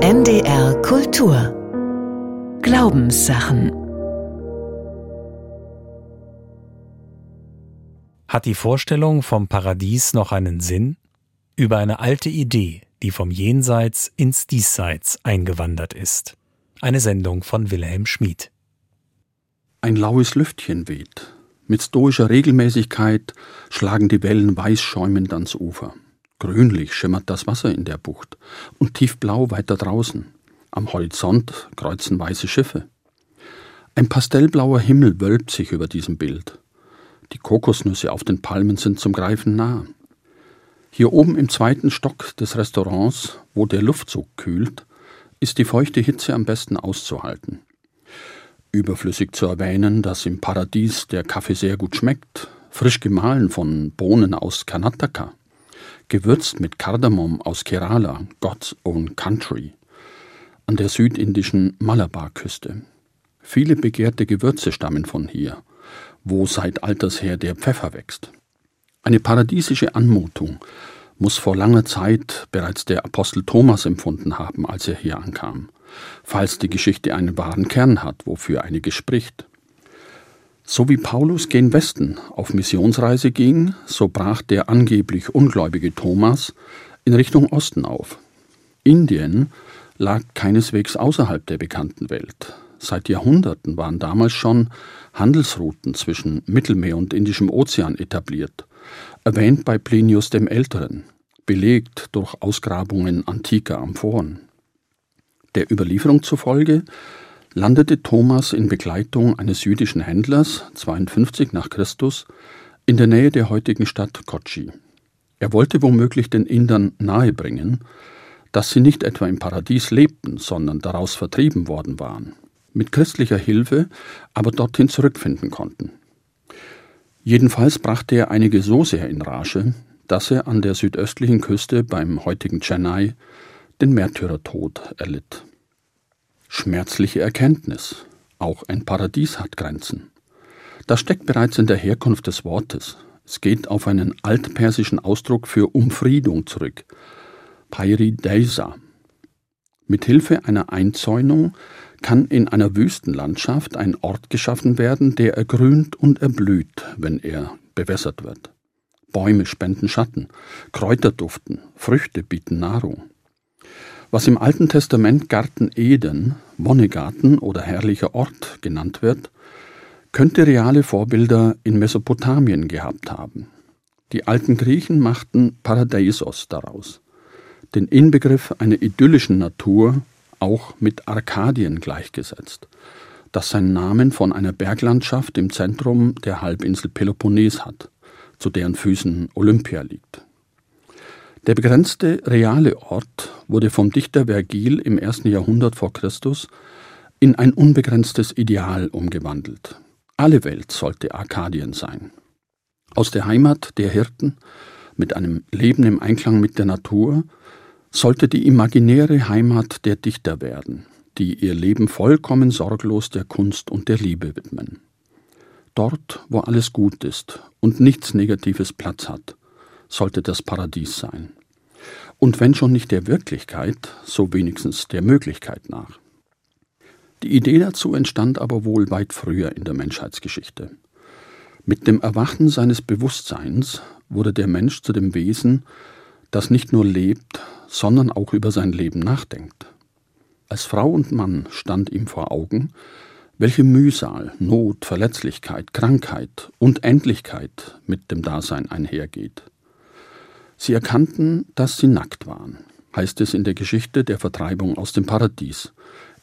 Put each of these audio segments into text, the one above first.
NDR Kultur Glaubenssachen Hat die Vorstellung vom Paradies noch einen Sinn? Über eine alte Idee, die vom Jenseits ins Diesseits eingewandert ist. Eine Sendung von Wilhelm Schmid. Ein laues Lüftchen weht. Mit stoischer Regelmäßigkeit schlagen die Wellen weiß schäumend ans Ufer. Grünlich schimmert das Wasser in der Bucht und tiefblau weiter draußen. Am Horizont kreuzen weiße Schiffe. Ein pastellblauer Himmel wölbt sich über diesem Bild. Die Kokosnüsse auf den Palmen sind zum Greifen nah. Hier oben im zweiten Stock des Restaurants, wo der Luftzug kühlt, ist die feuchte Hitze am besten auszuhalten. Überflüssig zu erwähnen, dass im Paradies der Kaffee sehr gut schmeckt, frisch gemahlen von Bohnen aus Karnataka gewürzt mit Kardamom aus Kerala, God's Own Country, an der südindischen Malabarküste. Viele begehrte Gewürze stammen von hier, wo seit alters her der Pfeffer wächst. Eine paradiesische Anmutung muss vor langer Zeit bereits der Apostel Thomas empfunden haben, als er hier ankam, falls die Geschichte einen wahren Kern hat, wofür einige spricht. So wie Paulus gen Westen auf Missionsreise ging, so brach der angeblich ungläubige Thomas in Richtung Osten auf. Indien lag keineswegs außerhalb der bekannten Welt. Seit Jahrhunderten waren damals schon Handelsrouten zwischen Mittelmeer und Indischem Ozean etabliert, erwähnt bei Plinius dem Älteren, belegt durch Ausgrabungen antiker Amphoren. Der Überlieferung zufolge landete Thomas in Begleitung eines jüdischen Händlers 52 nach Christus in der Nähe der heutigen Stadt Kochi. Er wollte womöglich den Indern nahebringen, dass sie nicht etwa im Paradies lebten, sondern daraus vertrieben worden waren, mit christlicher Hilfe aber dorthin zurückfinden konnten. Jedenfalls brachte er einige so sehr in Rage, dass er an der südöstlichen Küste beim heutigen Chennai den Märtyrertod erlitt. Schmerzliche Erkenntnis. Auch ein Paradies hat Grenzen. Das steckt bereits in der Herkunft des Wortes. Es geht auf einen altpersischen Ausdruck für Umfriedung zurück. Pairidesa. Mit Hilfe einer Einzäunung kann in einer Wüstenlandschaft ein Ort geschaffen werden, der ergrünt und erblüht, wenn er bewässert wird. Bäume spenden Schatten, Kräuter duften, Früchte bieten Nahrung. Was im Alten Testament Garten Eden, Wonnegarten oder herrlicher Ort genannt wird, könnte reale Vorbilder in Mesopotamien gehabt haben. Die alten Griechen machten Paradeisos daraus, den Inbegriff einer idyllischen Natur auch mit Arkadien gleichgesetzt, das seinen Namen von einer Berglandschaft im Zentrum der Halbinsel Peloponnes hat, zu deren Füßen Olympia liegt. Der begrenzte reale Ort wurde vom Dichter Vergil im ersten Jahrhundert vor Christus in ein unbegrenztes Ideal umgewandelt. Alle Welt sollte Arkadien sein. Aus der Heimat der Hirten, mit einem Leben im Einklang mit der Natur, sollte die imaginäre Heimat der Dichter werden, die ihr Leben vollkommen sorglos der Kunst und der Liebe widmen. Dort, wo alles gut ist und nichts Negatives Platz hat, sollte das Paradies sein. Und wenn schon nicht der Wirklichkeit, so wenigstens der Möglichkeit nach. Die Idee dazu entstand aber wohl weit früher in der Menschheitsgeschichte. Mit dem Erwachen seines Bewusstseins wurde der Mensch zu dem Wesen, das nicht nur lebt, sondern auch über sein Leben nachdenkt. Als Frau und Mann stand ihm vor Augen, welche Mühsal, Not, Verletzlichkeit, Krankheit und Endlichkeit mit dem Dasein einhergeht. Sie erkannten, dass sie nackt waren, heißt es in der Geschichte der Vertreibung aus dem Paradies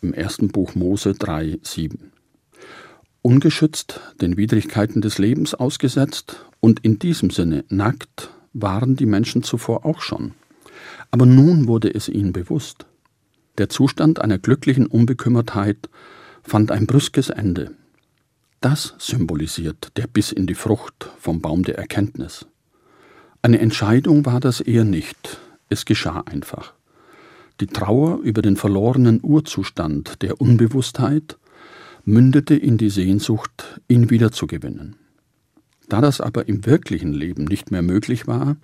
im ersten Buch Mose 3, 7. Ungeschützt den Widrigkeiten des Lebens ausgesetzt und in diesem Sinne nackt waren die Menschen zuvor auch schon. Aber nun wurde es ihnen bewusst. Der Zustand einer glücklichen Unbekümmertheit fand ein brüskes Ende. Das symbolisiert der Biss in die Frucht vom Baum der Erkenntnis. Eine Entscheidung war das eher nicht, es geschah einfach. Die Trauer über den verlorenen Urzustand der Unbewusstheit mündete in die Sehnsucht, ihn wiederzugewinnen. Da das aber im wirklichen Leben nicht mehr möglich war,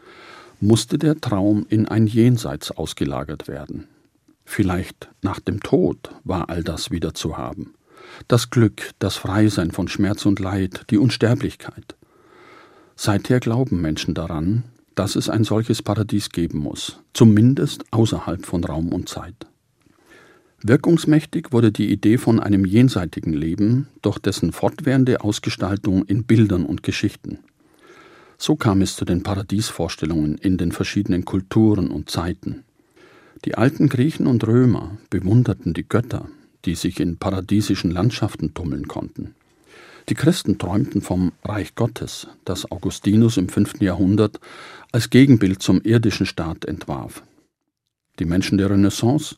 musste der Traum in ein Jenseits ausgelagert werden. Vielleicht nach dem Tod war all das wieder zu haben. Das Glück, das Freisein von Schmerz und Leid, die Unsterblichkeit. Seither glauben Menschen daran, dass es ein solches Paradies geben muss, zumindest außerhalb von Raum und Zeit. Wirkungsmächtig wurde die Idee von einem jenseitigen Leben durch dessen fortwährende Ausgestaltung in Bildern und Geschichten. So kam es zu den Paradiesvorstellungen in den verschiedenen Kulturen und Zeiten. Die alten Griechen und Römer bewunderten die Götter, die sich in paradiesischen Landschaften tummeln konnten. Die Christen träumten vom Reich Gottes, das Augustinus im 5. Jahrhundert als Gegenbild zum irdischen Staat entwarf. Die Menschen der Renaissance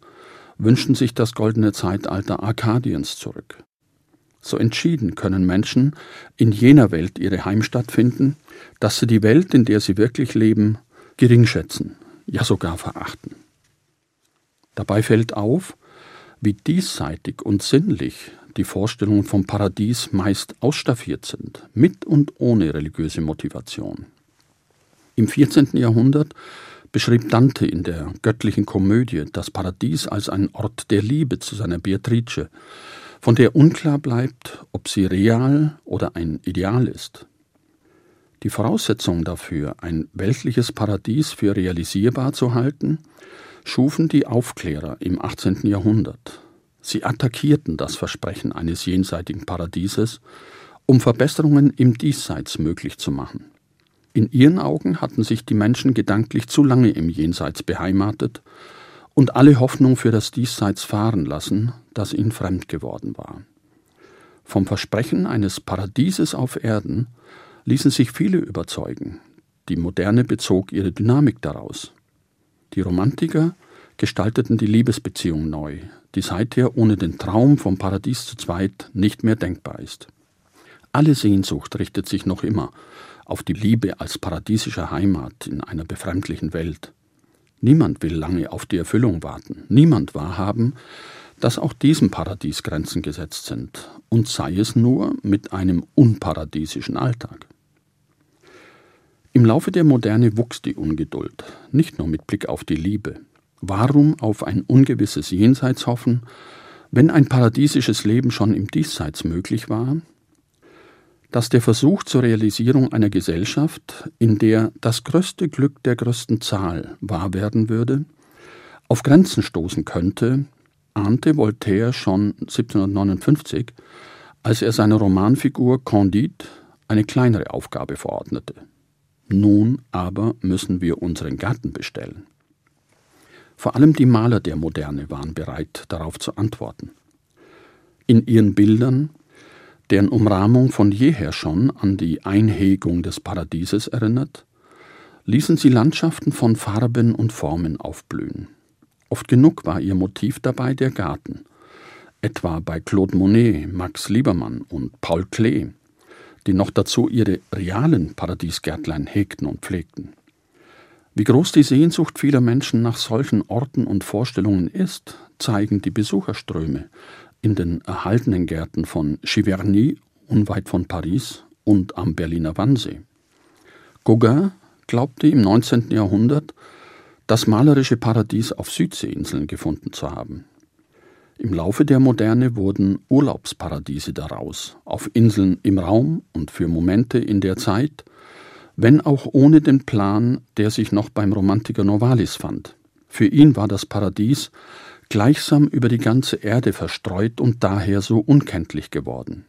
wünschten sich das goldene Zeitalter Arkadiens zurück. So entschieden können Menschen in jener Welt ihre Heimstatt finden, dass sie die Welt, in der sie wirklich leben, geringschätzen, ja sogar verachten. Dabei fällt auf, wie diesseitig und sinnlich die Vorstellungen vom Paradies meist ausstaffiert sind, mit und ohne religiöse Motivation. Im 14. Jahrhundert beschrieb Dante in der göttlichen Komödie das Paradies als einen Ort der Liebe zu seiner Beatrice, von der unklar bleibt, ob sie real oder ein Ideal ist. Die Voraussetzung dafür, ein weltliches Paradies für realisierbar zu halten, schufen die Aufklärer im 18. Jahrhundert. Sie attackierten das Versprechen eines jenseitigen Paradieses, um Verbesserungen im Diesseits möglich zu machen. In ihren Augen hatten sich die Menschen gedanklich zu lange im Jenseits beheimatet und alle Hoffnung für das Diesseits fahren lassen, das ihnen fremd geworden war. Vom Versprechen eines Paradieses auf Erden ließen sich viele überzeugen. Die Moderne bezog ihre Dynamik daraus. Die Romantiker gestalteten die Liebesbeziehung neu, die seither ohne den Traum vom Paradies zu zweit nicht mehr denkbar ist. Alle Sehnsucht richtet sich noch immer auf die Liebe als paradiesische Heimat in einer befremdlichen Welt. Niemand will lange auf die Erfüllung warten, niemand wahrhaben, dass auch diesem Paradies Grenzen gesetzt sind, und sei es nur mit einem unparadiesischen Alltag. Im Laufe der Moderne wuchs die Ungeduld, nicht nur mit Blick auf die Liebe. Warum auf ein ungewisses Jenseits hoffen, wenn ein paradiesisches Leben schon im Diesseits möglich war? Dass der Versuch zur Realisierung einer Gesellschaft, in der das größte Glück der größten Zahl wahr werden würde, auf Grenzen stoßen könnte, ahnte Voltaire schon 1759, als er seiner Romanfigur Candide eine kleinere Aufgabe verordnete. Nun aber müssen wir unseren Garten bestellen. Vor allem die Maler der Moderne waren bereit, darauf zu antworten. In ihren Bildern, deren Umrahmung von jeher schon an die Einhegung des Paradieses erinnert, ließen sie Landschaften von Farben und Formen aufblühen. Oft genug war ihr Motiv dabei der Garten, etwa bei Claude Monet, Max Liebermann und Paul Klee, die noch dazu ihre realen Paradiesgärtlein hegten und pflegten. Wie groß die Sehnsucht vieler Menschen nach solchen Orten und Vorstellungen ist, zeigen die Besucherströme in den erhaltenen Gärten von Giverny, unweit von Paris, und am Berliner Wannsee. Gauguin glaubte im 19. Jahrhundert, das malerische Paradies auf Südseeinseln gefunden zu haben. Im Laufe der Moderne wurden Urlaubsparadiese daraus, auf Inseln im Raum und für Momente in der Zeit, wenn auch ohne den Plan, der sich noch beim Romantiker Novalis fand. Für ihn war das Paradies gleichsam über die ganze Erde verstreut und daher so unkenntlich geworden.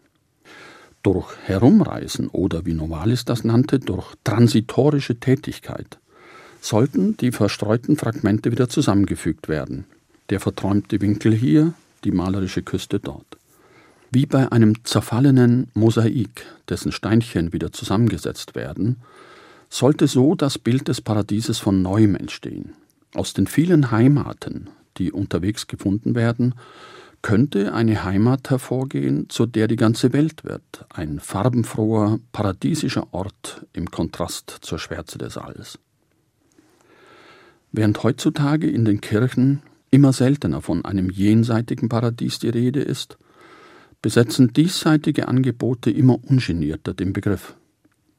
Durch Herumreisen oder wie Novalis das nannte, durch transitorische Tätigkeit sollten die verstreuten Fragmente wieder zusammengefügt werden. Der verträumte Winkel hier, die malerische Küste dort. Wie bei einem zerfallenen Mosaik, dessen Steinchen wieder zusammengesetzt werden, sollte so das Bild des Paradieses von neuem entstehen. Aus den vielen Heimaten, die unterwegs gefunden werden, könnte eine Heimat hervorgehen, zu der die ganze Welt wird, ein farbenfroher, paradiesischer Ort im Kontrast zur Schwärze des Alls. Während heutzutage in den Kirchen immer seltener von einem jenseitigen Paradies die Rede ist, besetzen diesseitige Angebote immer ungenierter den Begriff.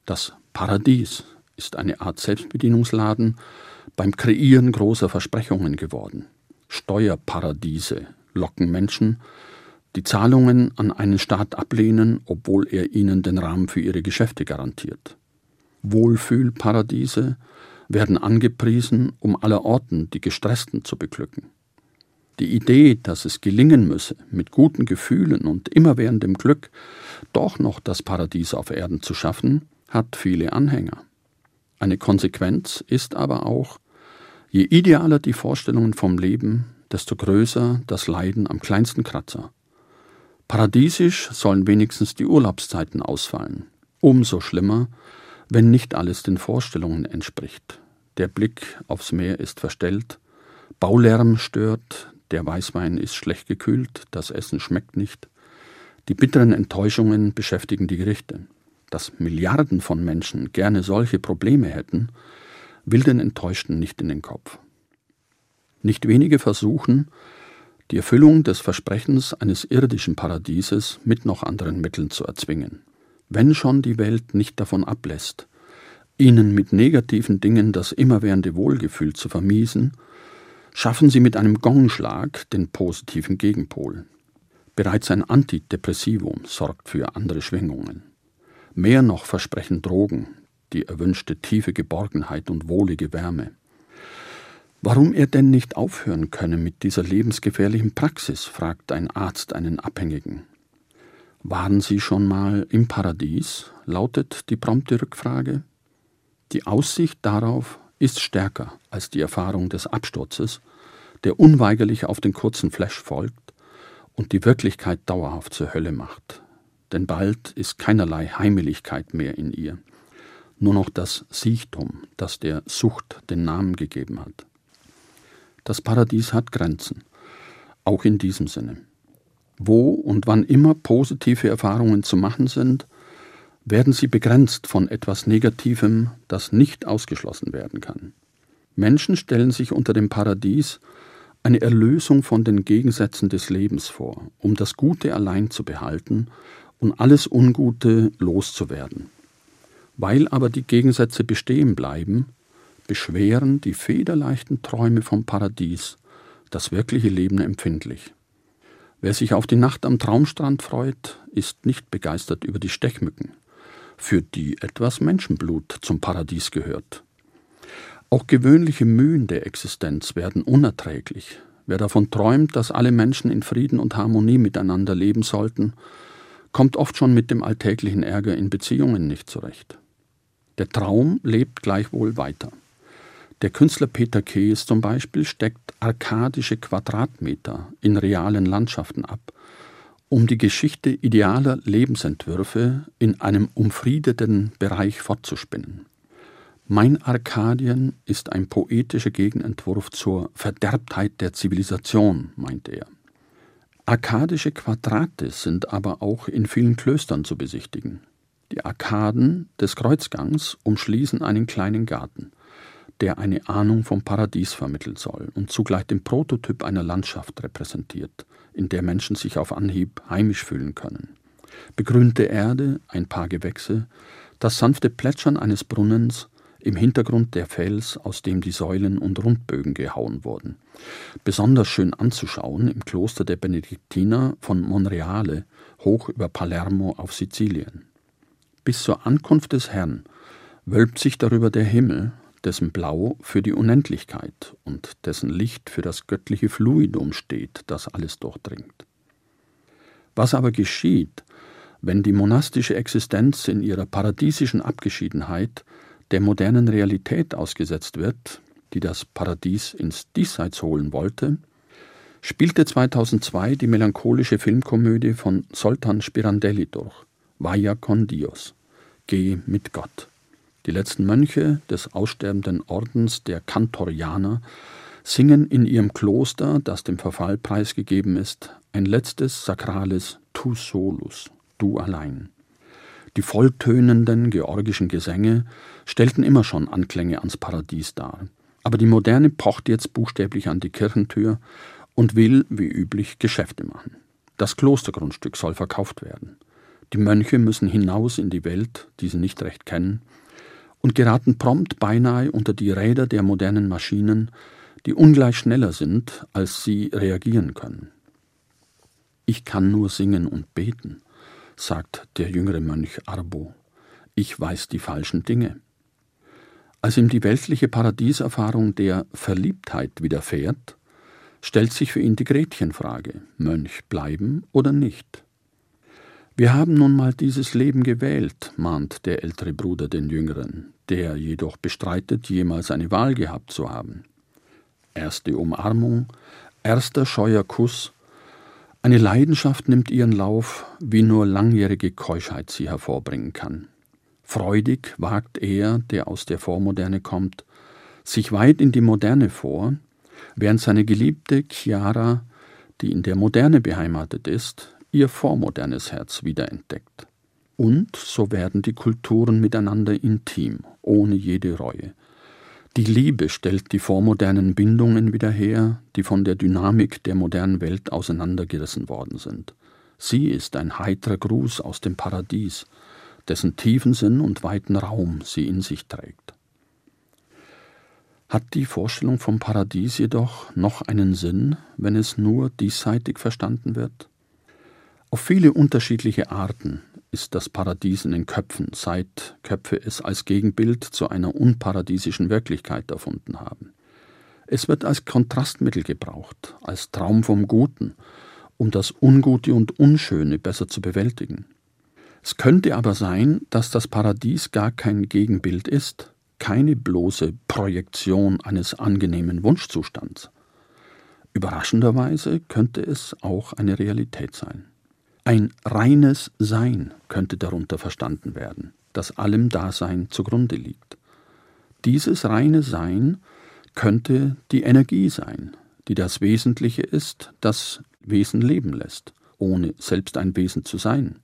Das Paradies ist eine Art Selbstbedienungsladen beim Kreieren großer Versprechungen geworden. Steuerparadiese locken Menschen, die Zahlungen an einen Staat ablehnen, obwohl er ihnen den Rahmen für ihre Geschäfte garantiert. Wohlfühlparadiese werden angepriesen, um allerorten die Gestressten zu beglücken. Die Idee, dass es gelingen müsse, mit guten Gefühlen und immerwährendem Glück doch noch das Paradies auf Erden zu schaffen, hat viele Anhänger. Eine Konsequenz ist aber auch, je idealer die Vorstellungen vom Leben, desto größer das Leiden am kleinsten Kratzer. Paradiesisch sollen wenigstens die Urlaubszeiten ausfallen. Umso schlimmer, wenn nicht alles den Vorstellungen entspricht. Der Blick aufs Meer ist verstellt, Baulärm stört, der Weißwein ist schlecht gekühlt, das Essen schmeckt nicht. Die bitteren Enttäuschungen beschäftigen die Gerichte. Dass Milliarden von Menschen gerne solche Probleme hätten, will den Enttäuschten nicht in den Kopf. Nicht wenige versuchen, die Erfüllung des Versprechens eines irdischen Paradieses mit noch anderen Mitteln zu erzwingen. Wenn schon die Welt nicht davon ablässt, ihnen mit negativen Dingen das immerwährende Wohlgefühl zu vermiesen, schaffen sie mit einem Gongschlag den positiven Gegenpol. Bereits ein Antidepressivum sorgt für andere Schwingungen. Mehr noch versprechen Drogen, die erwünschte tiefe Geborgenheit und wohlige Wärme. Warum er denn nicht aufhören könne mit dieser lebensgefährlichen Praxis, fragt ein Arzt einen Abhängigen. Waren Sie schon mal im Paradies? lautet die prompte Rückfrage. Die Aussicht darauf ist stärker als die Erfahrung des Absturzes, der unweigerlich auf den kurzen Flash folgt und die Wirklichkeit dauerhaft zur Hölle macht. Denn bald ist keinerlei Heimeligkeit mehr in ihr, nur noch das Siechtum, das der Sucht den Namen gegeben hat. Das Paradies hat Grenzen, auch in diesem Sinne. Wo und wann immer positive Erfahrungen zu machen sind, werden sie begrenzt von etwas Negativem, das nicht ausgeschlossen werden kann. Menschen stellen sich unter dem Paradies eine Erlösung von den Gegensätzen des Lebens vor, um das Gute allein zu behalten und alles Ungute loszuwerden. Weil aber die Gegensätze bestehen bleiben, beschweren die federleichten Träume vom Paradies das wirkliche Leben empfindlich. Wer sich auf die Nacht am Traumstrand freut, ist nicht begeistert über die Stechmücken, für die etwas Menschenblut zum Paradies gehört. Auch gewöhnliche Mühen der Existenz werden unerträglich. Wer davon träumt, dass alle Menschen in Frieden und Harmonie miteinander leben sollten, kommt oft schon mit dem alltäglichen Ärger in Beziehungen nicht zurecht. Der Traum lebt gleichwohl weiter. Der Künstler Peter Kees zum Beispiel steckt arkadische Quadratmeter in realen Landschaften ab, um die Geschichte idealer Lebensentwürfe in einem umfriedeten Bereich fortzuspinnen. Mein Arkadien ist ein poetischer Gegenentwurf zur Verderbtheit der Zivilisation, meint er. Arkadische Quadrate sind aber auch in vielen Klöstern zu besichtigen. Die Arkaden des Kreuzgangs umschließen einen kleinen Garten – der eine Ahnung vom Paradies vermitteln soll und zugleich den Prototyp einer Landschaft repräsentiert, in der Menschen sich auf Anhieb heimisch fühlen können. Begrünte Erde, ein paar Gewächse, das sanfte Plätschern eines Brunnens, im Hintergrund der Fels, aus dem die Säulen und Rundbögen gehauen wurden. Besonders schön anzuschauen im Kloster der Benediktiner von Monreale, hoch über Palermo auf Sizilien. Bis zur Ankunft des Herrn wölbt sich darüber der Himmel, dessen Blau für die Unendlichkeit und dessen Licht für das göttliche Fluidum steht, das alles durchdringt. Was aber geschieht, wenn die monastische Existenz in ihrer paradiesischen Abgeschiedenheit der modernen Realität ausgesetzt wird, die das Paradies ins Diesseits holen wollte, spielte 2002 die melancholische Filmkomödie von Soltan Spirandelli durch, Vaya con Dios, Geh mit Gott. Die letzten Mönche des aussterbenden Ordens der Kantorianer singen in ihrem Kloster, das dem Verfall preisgegeben ist, ein letztes sakrales Tu solus, du allein. Die volltönenden georgischen Gesänge stellten immer schon Anklänge ans Paradies dar. Aber die Moderne pocht jetzt buchstäblich an die Kirchentür und will, wie üblich, Geschäfte machen. Das Klostergrundstück soll verkauft werden. Die Mönche müssen hinaus in die Welt, die sie nicht recht kennen, und geraten prompt beinahe unter die Räder der modernen Maschinen, die ungleich schneller sind, als sie reagieren können. Ich kann nur singen und beten, sagt der jüngere Mönch Arbo. Ich weiß die falschen Dinge. Als ihm die weltliche Paradieserfahrung der Verliebtheit widerfährt, stellt sich für ihn die Gretchenfrage, Mönch bleiben oder nicht. Wir haben nun mal dieses Leben gewählt, mahnt der ältere Bruder den Jüngeren, der jedoch bestreitet, jemals eine Wahl gehabt zu haben. Erste Umarmung, erster scheuer Kuss, eine Leidenschaft nimmt ihren Lauf, wie nur langjährige Keuschheit sie hervorbringen kann. Freudig wagt er, der aus der Vormoderne kommt, sich weit in die Moderne vor, während seine geliebte Chiara, die in der Moderne beheimatet ist, ihr vormodernes Herz wiederentdeckt. Und so werden die Kulturen miteinander intim, ohne jede Reue. Die Liebe stellt die vormodernen Bindungen wieder her, die von der Dynamik der modernen Welt auseinandergerissen worden sind. Sie ist ein heiterer Gruß aus dem Paradies, dessen tiefen Sinn und weiten Raum sie in sich trägt. Hat die Vorstellung vom Paradies jedoch noch einen Sinn, wenn es nur diesseitig verstanden wird? Auf viele unterschiedliche Arten ist das Paradies in den Köpfen, seit Köpfe es als Gegenbild zu einer unparadiesischen Wirklichkeit erfunden haben. Es wird als Kontrastmittel gebraucht, als Traum vom Guten, um das Ungute und Unschöne besser zu bewältigen. Es könnte aber sein, dass das Paradies gar kein Gegenbild ist, keine bloße Projektion eines angenehmen Wunschzustands. Überraschenderweise könnte es auch eine Realität sein. Ein reines Sein könnte darunter verstanden werden, das allem Dasein zugrunde liegt. Dieses reine Sein könnte die Energie sein, die das Wesentliche ist, das Wesen leben lässt, ohne selbst ein Wesen zu sein.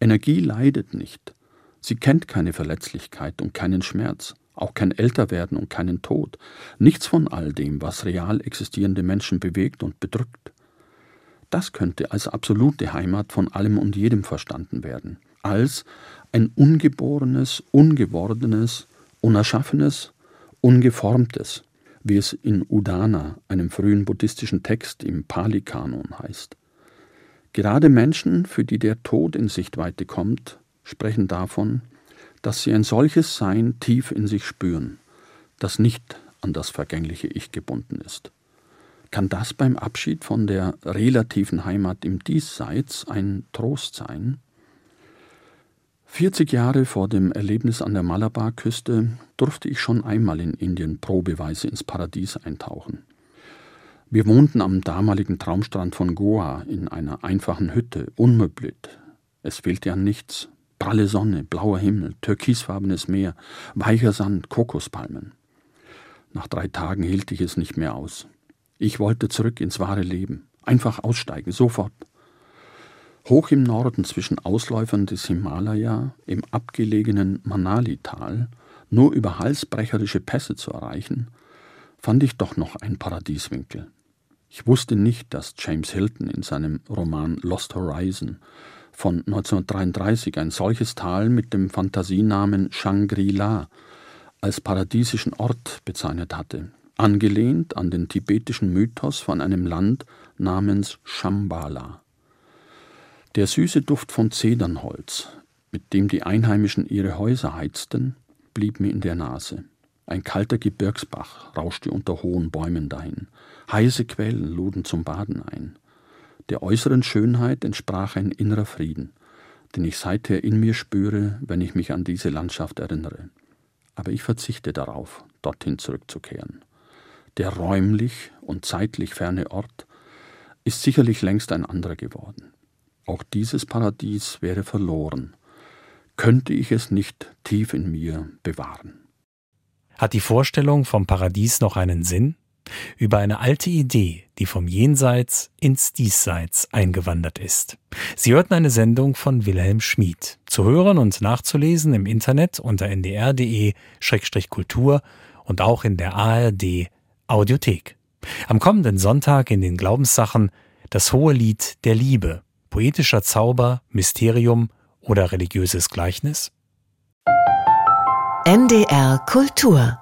Energie leidet nicht. Sie kennt keine Verletzlichkeit und keinen Schmerz, auch kein Älterwerden und keinen Tod, nichts von all dem, was real existierende Menschen bewegt und bedrückt. Das könnte als absolute Heimat von allem und jedem verstanden werden, als ein ungeborenes, ungewordenes, unerschaffenes, ungeformtes, wie es in Udana, einem frühen buddhistischen Text im Pali-Kanon heißt. Gerade Menschen, für die der Tod in Sichtweite kommt, sprechen davon, dass sie ein solches Sein tief in sich spüren, das nicht an das vergängliche Ich gebunden ist. Kann das beim Abschied von der relativen Heimat im Diesseits ein Trost sein? 40 Jahre vor dem Erlebnis an der Malabarküste durfte ich schon einmal in Indien probeweise ins Paradies eintauchen. Wir wohnten am damaligen Traumstrand von Goa in einer einfachen Hütte, unmöbliert. Es fehlte an nichts. Pralle Sonne, blauer Himmel, türkisfarbenes Meer, weicher Sand, Kokospalmen. Nach drei Tagen hielt ich es nicht mehr aus. Ich wollte zurück ins wahre Leben. Einfach aussteigen, sofort. Hoch im Norden zwischen Ausläufern des Himalaya, im abgelegenen Manali-Tal, nur über halsbrecherische Pässe zu erreichen, fand ich doch noch ein Paradieswinkel. Ich wusste nicht, dass James Hilton in seinem Roman Lost Horizon von 1933 ein solches Tal mit dem Fantasienamen Shangri-La als paradiesischen Ort bezeichnet hatte, angelehnt an den tibetischen Mythos von einem Land namens Shambhala. Der süße Duft von Zedernholz, mit dem die Einheimischen ihre Häuser heizten, blieb mir in der Nase. Ein kalter Gebirgsbach rauschte unter hohen Bäumen dahin. Heiße Quellen luden zum Baden ein. Der äußeren Schönheit entsprach ein innerer Frieden, den ich seither in mir spüre, wenn ich mich an diese Landschaft erinnere. Aber ich verzichte darauf, dorthin zurückzukehren. Der räumlich und zeitlich ferne Ort ist sicherlich längst ein anderer geworden. Auch dieses Paradies wäre verloren, könnte ich es nicht tief in mir bewahren. Hat die Vorstellung vom Paradies noch einen Sinn? Über eine alte Idee, die vom Jenseits ins Diesseits eingewandert ist. Sie hörten eine Sendung von Wilhelm Schmid. Zu hören und nachzulesen im Internet unter ndr.de-kultur und auch in der ARD Audiothek. Am kommenden Sonntag in den Glaubenssachen das hohe Lied der Liebe, poetischer Zauber, Mysterium oder religiöses Gleichnis? NDR Kultur